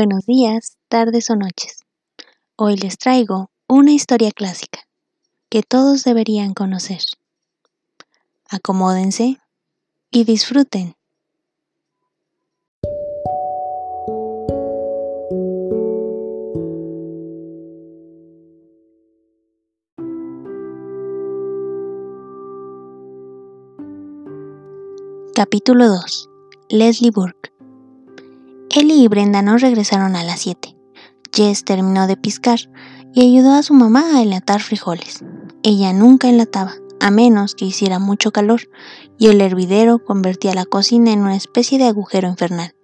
Buenos días, tardes o noches. Hoy les traigo una historia clásica que todos deberían conocer. Acomódense y disfruten. Capítulo 2. Leslie Burke. Ellie y Brenda no regresaron a las 7. Jess terminó de piscar y ayudó a su mamá a enlatar frijoles. Ella nunca enlataba, a menos que hiciera mucho calor, y el hervidero convertía la cocina en una especie de agujero infernal.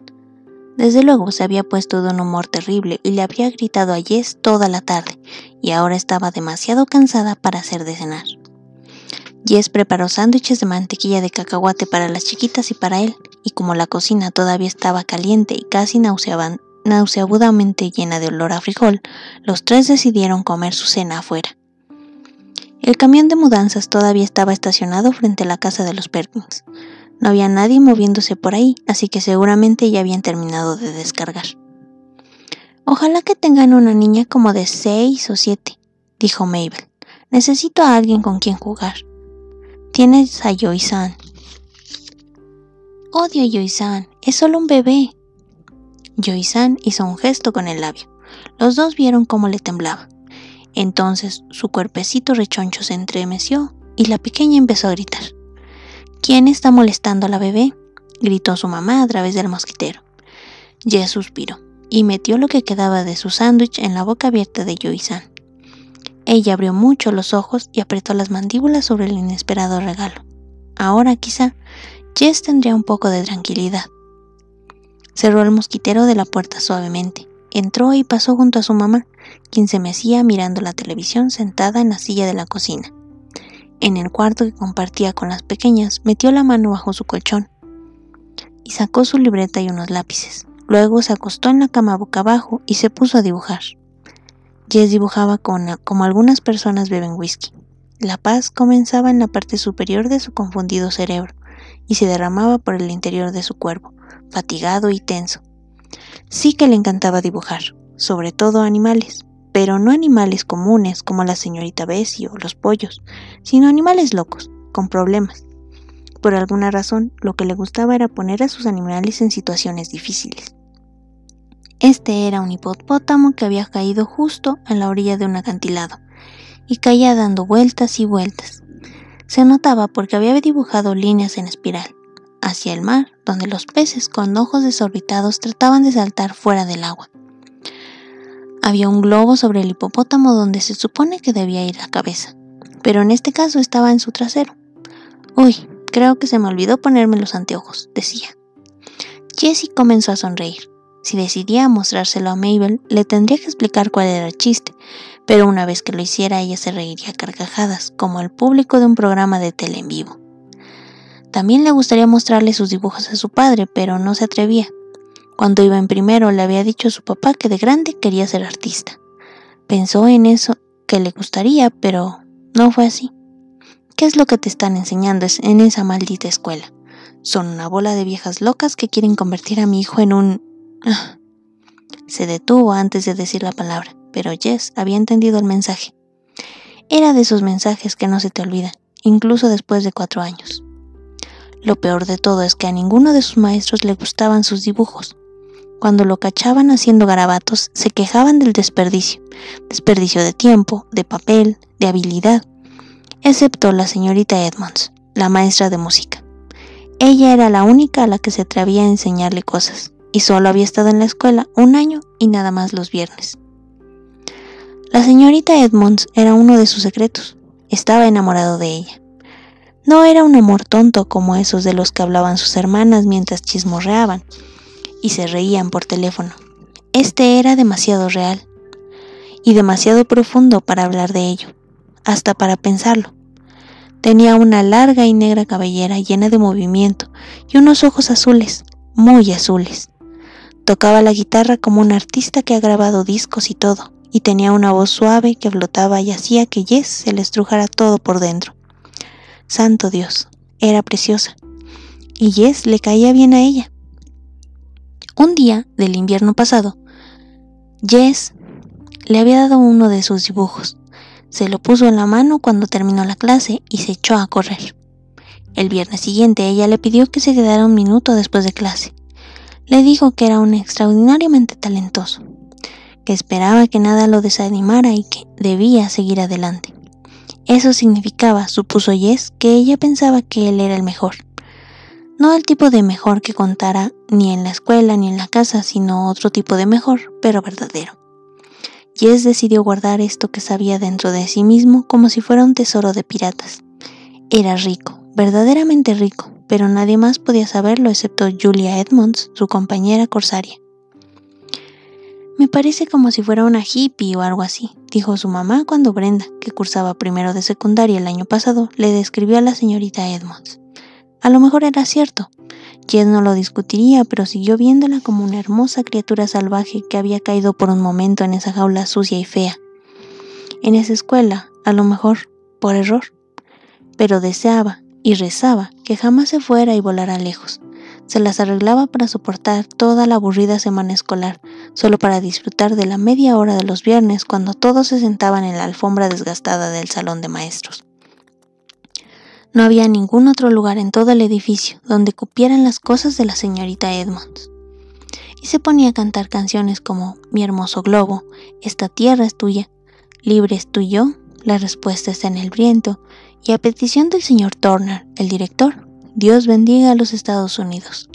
Desde luego se había puesto de un humor terrible y le había gritado a Jess toda la tarde, y ahora estaba demasiado cansada para hacer de cenar. Jess preparó sándwiches de mantequilla de cacahuate para las chiquitas y para él, y como la cocina todavía estaba caliente y casi nauseabudamente llena de olor a frijol, los tres decidieron comer su cena afuera. El camión de mudanzas todavía estaba estacionado frente a la casa de los Perkins. No había nadie moviéndose por ahí, así que seguramente ya habían terminado de descargar. Ojalá que tengan una niña como de seis o siete, dijo Mabel. Necesito a alguien con quien jugar. Tienes a Joy-san. Odio a Joy-san, es solo un bebé. Joy-san hizo un gesto con el labio. Los dos vieron cómo le temblaba. Entonces su cuerpecito rechoncho se entremeció y la pequeña empezó a gritar. ¿Quién está molestando a la bebé? gritó su mamá a través del mosquitero. Jess suspiró y metió lo que quedaba de su sándwich en la boca abierta de Joy-san. Ella abrió mucho los ojos y apretó las mandíbulas sobre el inesperado regalo. Ahora quizá Jess tendría un poco de tranquilidad. Cerró el mosquitero de la puerta suavemente, entró y pasó junto a su mamá, quien se mecía mirando la televisión sentada en la silla de la cocina. En el cuarto que compartía con las pequeñas, metió la mano bajo su colchón y sacó su libreta y unos lápices. Luego se acostó en la cama boca abajo y se puso a dibujar. Jess dibujaba como algunas personas beben whisky. La paz comenzaba en la parte superior de su confundido cerebro y se derramaba por el interior de su cuerpo, fatigado y tenso. Sí que le encantaba dibujar, sobre todo animales, pero no animales comunes como la señorita Bessie o los pollos, sino animales locos, con problemas. Por alguna razón, lo que le gustaba era poner a sus animales en situaciones difíciles. Este era un hipopótamo que había caído justo en la orilla de un acantilado y caía dando vueltas y vueltas. Se notaba porque había dibujado líneas en espiral hacia el mar, donde los peces con ojos desorbitados trataban de saltar fuera del agua. Había un globo sobre el hipopótamo donde se supone que debía ir la cabeza, pero en este caso estaba en su trasero. Uy, creo que se me olvidó ponerme los anteojos, decía. Jessie comenzó a sonreír. Si decidía mostrárselo a Mabel, le tendría que explicar cuál era el chiste, pero una vez que lo hiciera ella se reiría a carcajadas, como al público de un programa de tele en vivo. También le gustaría mostrarle sus dibujos a su padre, pero no se atrevía. Cuando iba en primero le había dicho a su papá que de grande quería ser artista. Pensó en eso que le gustaría, pero no fue así. ¿Qué es lo que te están enseñando en esa maldita escuela? Son una bola de viejas locas que quieren convertir a mi hijo en un se detuvo antes de decir la palabra, pero Jess había entendido el mensaje. Era de esos mensajes que no se te olvidan, incluso después de cuatro años. Lo peor de todo es que a ninguno de sus maestros le gustaban sus dibujos. Cuando lo cachaban haciendo garabatos, se quejaban del desperdicio, desperdicio de tiempo, de papel, de habilidad, excepto la señorita Edmonds, la maestra de música. Ella era la única a la que se atrevía a enseñarle cosas y solo había estado en la escuela un año y nada más los viernes. La señorita Edmonds era uno de sus secretos. Estaba enamorado de ella. No era un amor tonto como esos de los que hablaban sus hermanas mientras chismorreaban y se reían por teléfono. Este era demasiado real y demasiado profundo para hablar de ello, hasta para pensarlo. Tenía una larga y negra cabellera llena de movimiento y unos ojos azules, muy azules. Tocaba la guitarra como un artista que ha grabado discos y todo, y tenía una voz suave que flotaba y hacía que Jess se le estrujara todo por dentro. Santo Dios, era preciosa, y Jess le caía bien a ella. Un día del invierno pasado, Jess le había dado uno de sus dibujos. Se lo puso en la mano cuando terminó la clase y se echó a correr. El viernes siguiente ella le pidió que se quedara un minuto después de clase. Le dijo que era un extraordinariamente talentoso, que esperaba que nada lo desanimara y que debía seguir adelante. Eso significaba, supuso Jess, que ella pensaba que él era el mejor. No el tipo de mejor que contara ni en la escuela ni en la casa, sino otro tipo de mejor, pero verdadero. Jess decidió guardar esto que sabía dentro de sí mismo como si fuera un tesoro de piratas. Era rico, verdaderamente rico, pero nadie más podía saberlo excepto Julia Edmonds, su compañera corsaria. Me parece como si fuera una hippie o algo así, dijo su mamá cuando Brenda, que cursaba primero de secundaria el año pasado, le describió a la señorita Edmonds. A lo mejor era cierto. Jess no lo discutiría, pero siguió viéndola como una hermosa criatura salvaje que había caído por un momento en esa jaula sucia y fea. En esa escuela, a lo mejor, por error. Pero deseaba, y rezaba que jamás se fuera y volara lejos. Se las arreglaba para soportar toda la aburrida semana escolar, solo para disfrutar de la media hora de los viernes cuando todos se sentaban en la alfombra desgastada del salón de maestros. No había ningún otro lugar en todo el edificio donde cupieran las cosas de la señorita Edmonds. Y se ponía a cantar canciones como Mi hermoso globo, Esta tierra es tuya, Libre es tú y yo, La respuesta está en el viento, y a petición del señor Turner, el director, Dios bendiga a los Estados Unidos.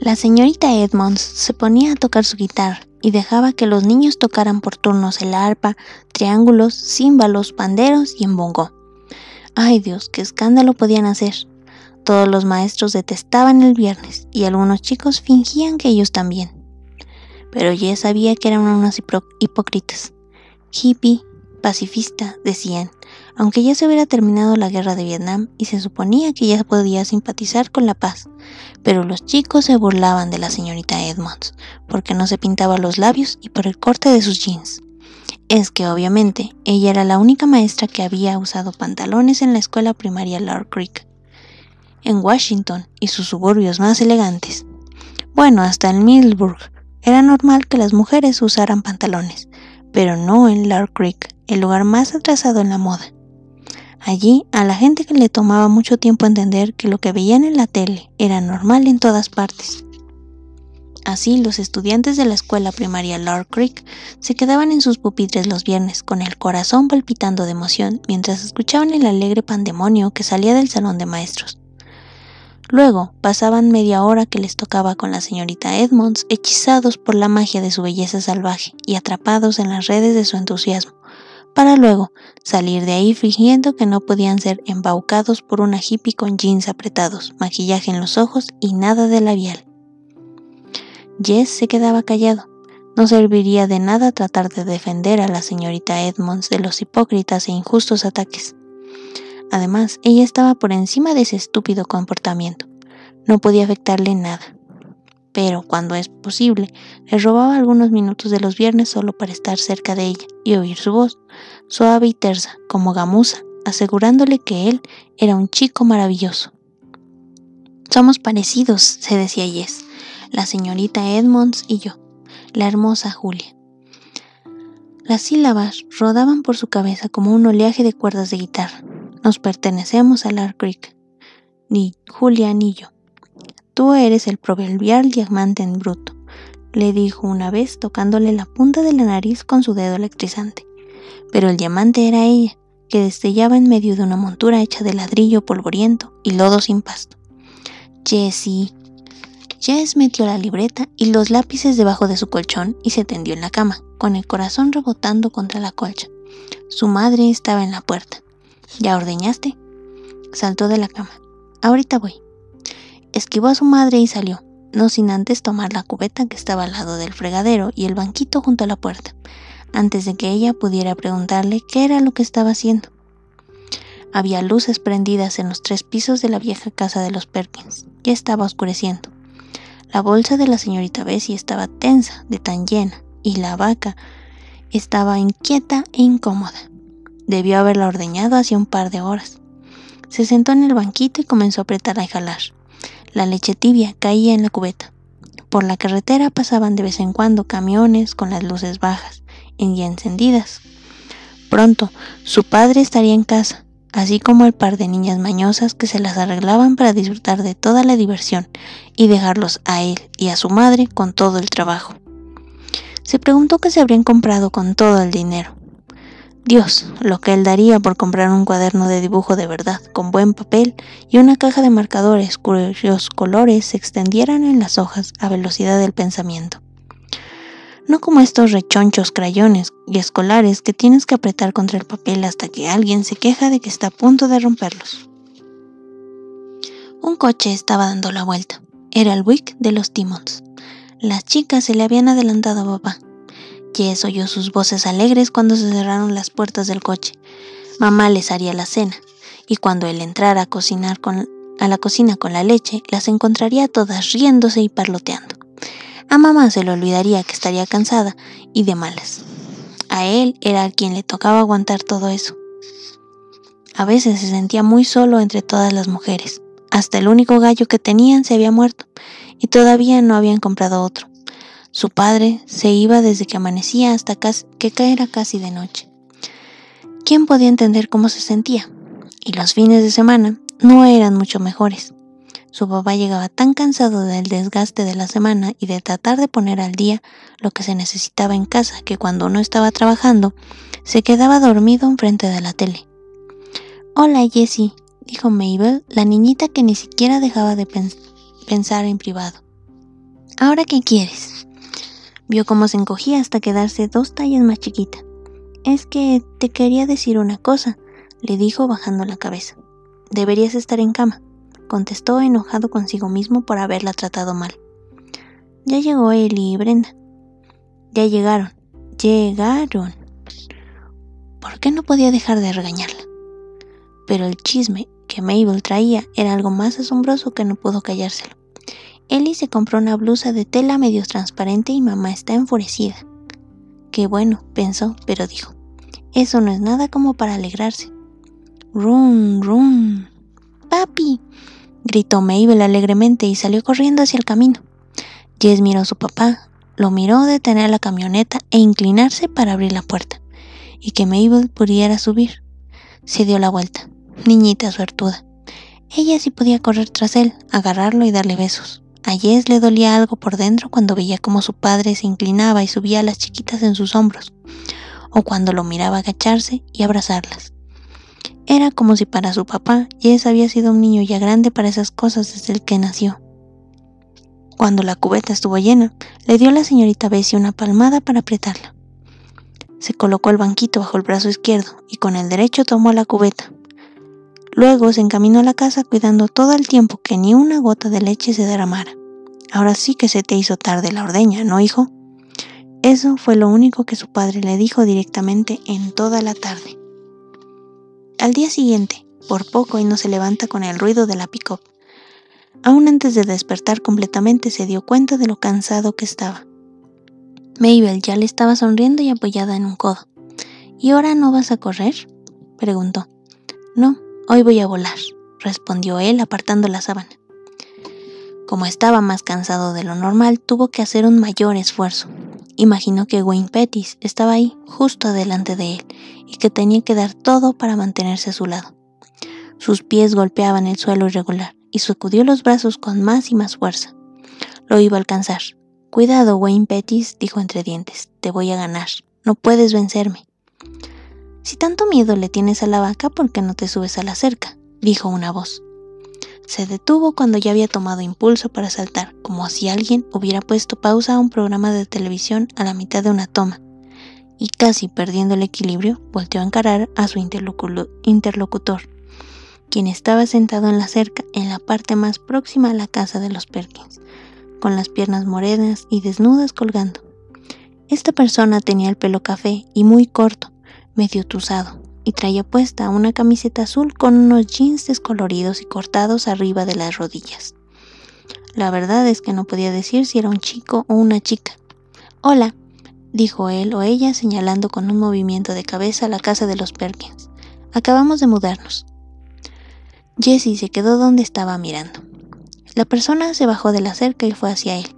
La señorita Edmonds se ponía a tocar su guitarra y dejaba que los niños tocaran por turnos el arpa, triángulos, címbalos, panderos y embongo. Ay Dios, qué escándalo podían hacer. Todos los maestros detestaban el viernes y algunos chicos fingían que ellos también. Pero ya sabía que eran unos hipócritas. Hippie, pacifista, decían, aunque ya se hubiera terminado la guerra de Vietnam y se suponía que ya podía simpatizar con la paz, pero los chicos se burlaban de la señorita Edmonds, porque no se pintaba los labios y por el corte de sus jeans. Es que obviamente ella era la única maestra que había usado pantalones en la escuela primaria Lord Creek, en Washington y sus suburbios más elegantes. Bueno, hasta en Middleburg era normal que las mujeres usaran pantalones, pero no en Lord Creek, el lugar más atrasado en la moda. Allí, a la gente que le tomaba mucho tiempo entender que lo que veían en la tele era normal en todas partes. Así, los estudiantes de la escuela primaria Lord Creek se quedaban en sus pupitres los viernes con el corazón palpitando de emoción mientras escuchaban el alegre pandemonio que salía del salón de maestros. Luego pasaban media hora que les tocaba con la señorita Edmonds, hechizados por la magia de su belleza salvaje y atrapados en las redes de su entusiasmo para luego salir de ahí fingiendo que no podían ser embaucados por una hippie con jeans apretados, maquillaje en los ojos y nada de labial. Jess se quedaba callado. No serviría de nada tratar de defender a la señorita Edmonds de los hipócritas e injustos ataques. Además, ella estaba por encima de ese estúpido comportamiento. No podía afectarle nada pero cuando es posible, le robaba algunos minutos de los viernes solo para estar cerca de ella y oír su voz, suave y tersa, como gamuza, asegurándole que él era un chico maravilloso. Somos parecidos, se decía Jess, la señorita Edmonds y yo, la hermosa Julia. Las sílabas rodaban por su cabeza como un oleaje de cuerdas de guitarra. Nos pertenecemos a Lark Creek, ni Julia ni yo. Tú eres el proverbial diamante en bruto, le dijo una vez tocándole la punta de la nariz con su dedo electrizante. Pero el diamante era ella, que destellaba en medio de una montura hecha de ladrillo polvoriento y lodo sin pasto. Jessie. Jess metió la libreta y los lápices debajo de su colchón y se tendió en la cama, con el corazón rebotando contra la colcha. Su madre estaba en la puerta. ¿Ya ordeñaste? Saltó de la cama. Ahorita voy. Esquivó a su madre y salió, no sin antes tomar la cubeta que estaba al lado del fregadero y el banquito junto a la puerta, antes de que ella pudiera preguntarle qué era lo que estaba haciendo. Había luces prendidas en los tres pisos de la vieja casa de los Perkins. Ya estaba oscureciendo. La bolsa de la señorita Bessie estaba tensa de tan llena y la vaca estaba inquieta e incómoda. Debió haberla ordeñado hace un par de horas. Se sentó en el banquito y comenzó a apretar y jalar. La leche tibia caía en la cubeta. Por la carretera pasaban de vez en cuando camiones con las luces bajas y encendidas. Pronto, su padre estaría en casa, así como el par de niñas mañosas que se las arreglaban para disfrutar de toda la diversión y dejarlos a él y a su madre con todo el trabajo. Se preguntó qué se habrían comprado con todo el dinero. Dios, lo que él daría por comprar un cuaderno de dibujo de verdad, con buen papel y una caja de marcadores cuyos colores se extendieran en las hojas a velocidad del pensamiento. No como estos rechonchos crayones y escolares que tienes que apretar contra el papel hasta que alguien se queja de que está a punto de romperlos. Un coche estaba dando la vuelta. Era el Wick de los Timons. Las chicas se le habían adelantado a papá Jess oyó sus voces alegres cuando se cerraron las puertas del coche. Mamá les haría la cena, y cuando él entrara a cocinar a la cocina con la leche, las encontraría todas riéndose y parloteando. A mamá se le olvidaría que estaría cansada y de malas. A él era a quien le tocaba aguantar todo eso. A veces se sentía muy solo entre todas las mujeres. Hasta el único gallo que tenían se había muerto y todavía no habían comprado otro. Su padre se iba desde que amanecía hasta que caera casi de noche. ¿Quién podía entender cómo se sentía? Y los fines de semana no eran mucho mejores. Su papá llegaba tan cansado del desgaste de la semana y de tratar de poner al día lo que se necesitaba en casa que cuando no estaba trabajando se quedaba dormido enfrente de la tele. Hola Jessie, dijo Mabel, la niñita que ni siquiera dejaba de pensar en privado. ¿Ahora qué quieres? Vio cómo se encogía hasta quedarse dos tallas más chiquita. Es que te quería decir una cosa, le dijo bajando la cabeza. Deberías estar en cama, contestó enojado consigo mismo por haberla tratado mal. Ya llegó Eli y Brenda. Ya llegaron. Llegaron. ¿Por qué no podía dejar de regañarla? Pero el chisme que Mabel traía era algo más asombroso que no pudo callárselo. Ellie se compró una blusa de tela medio transparente y mamá está enfurecida. Qué bueno, pensó, pero dijo, eso no es nada como para alegrarse. Rum, rum. Papi, gritó Mabel alegremente y salió corriendo hacia el camino. Jess miró a su papá, lo miró detener la camioneta e inclinarse para abrir la puerta, y que Mabel pudiera subir. Se dio la vuelta, niñita suertuda. Ella sí podía correr tras él, agarrarlo y darle besos. A Jess le dolía algo por dentro cuando veía cómo su padre se inclinaba y subía a las chiquitas en sus hombros, o cuando lo miraba agacharse y abrazarlas. Era como si para su papá Jess había sido un niño ya grande para esas cosas desde el que nació. Cuando la cubeta estuvo llena, le dio a la señorita Bessie una palmada para apretarla. Se colocó el banquito bajo el brazo izquierdo y con el derecho tomó la cubeta, Luego se encaminó a la casa cuidando todo el tiempo que ni una gota de leche se derramara. Ahora sí que se te hizo tarde la ordeña, ¿no, hijo? Eso fue lo único que su padre le dijo directamente en toda la tarde. Al día siguiente, por poco y no se levanta con el ruido de la pick-up. Aún antes de despertar completamente se dio cuenta de lo cansado que estaba. Mabel ya le estaba sonriendo y apoyada en un codo. ¿Y ahora no vas a correr? preguntó. No, Hoy voy a volar, respondió él apartando la sábana. Como estaba más cansado de lo normal, tuvo que hacer un mayor esfuerzo. Imaginó que Wayne Pettis estaba ahí, justo delante de él, y que tenía que dar todo para mantenerse a su lado. Sus pies golpeaban el suelo irregular, y sacudió los brazos con más y más fuerza. Lo iba a alcanzar. Cuidado, Wayne Pettis, dijo entre dientes, te voy a ganar. No puedes vencerme. Si tanto miedo le tienes a la vaca, ¿por qué no te subes a la cerca? dijo una voz. Se detuvo cuando ya había tomado impulso para saltar, como si alguien hubiera puesto pausa a un programa de televisión a la mitad de una toma, y casi perdiendo el equilibrio, volteó a encarar a su interlocutor, quien estaba sentado en la cerca en la parte más próxima a la casa de los Perkins, con las piernas morenas y desnudas colgando. Esta persona tenía el pelo café y muy corto, medio tuzado, y traía puesta una camiseta azul con unos jeans descoloridos y cortados arriba de las rodillas. La verdad es que no podía decir si era un chico o una chica. Hola, dijo él o ella señalando con un movimiento de cabeza la casa de los Perkins. Acabamos de mudarnos. Jessie se quedó donde estaba mirando. La persona se bajó de la cerca y fue hacia él.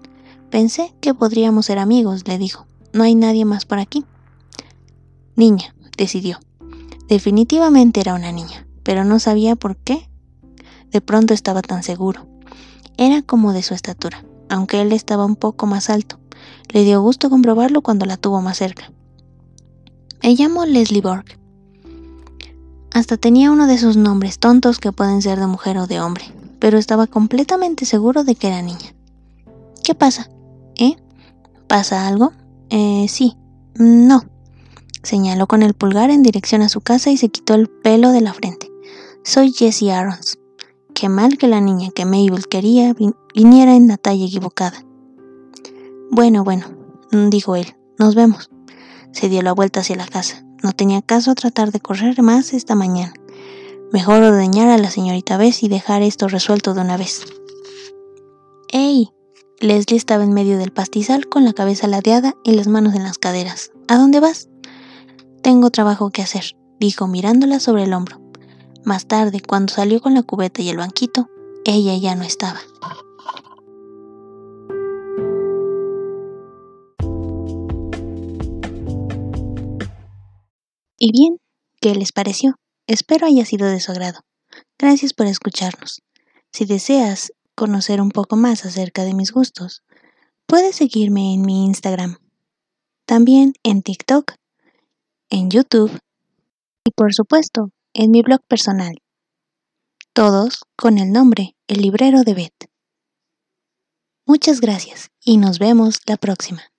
Pensé que podríamos ser amigos, le dijo. No hay nadie más por aquí. Niña, decidió. Definitivamente era una niña, pero no sabía por qué. De pronto estaba tan seguro. Era como de su estatura, aunque él estaba un poco más alto. Le dio gusto comprobarlo cuando la tuvo más cerca. Me llamo Leslie Borg. Hasta tenía uno de esos nombres tontos que pueden ser de mujer o de hombre, pero estaba completamente seguro de que era niña. ¿Qué pasa? ¿Eh? ¿Pasa algo? Eh, sí. No. Señaló con el pulgar en dirección a su casa y se quitó el pelo de la frente. Soy Jessie Arons. Qué mal que la niña que Mabel quería viniera en la talla equivocada. Bueno, bueno, dijo él, nos vemos. Se dio la vuelta hacia la casa. No tenía caso tratar de correr más esta mañana. Mejor ordeñar a la señorita Bess y dejar esto resuelto de una vez. ¡Ey! Leslie estaba en medio del pastizal con la cabeza ladeada y las manos en las caderas. ¿A dónde vas? Tengo trabajo que hacer, dijo mirándola sobre el hombro. Más tarde, cuando salió con la cubeta y el banquito, ella ya no estaba. Y bien, ¿qué les pareció? Espero haya sido de su agrado. Gracias por escucharnos. Si deseas conocer un poco más acerca de mis gustos, puedes seguirme en mi Instagram, también en TikTok, en YouTube y por supuesto en mi blog personal. Todos con el nombre El Librero de Beth. Muchas gracias y nos vemos la próxima.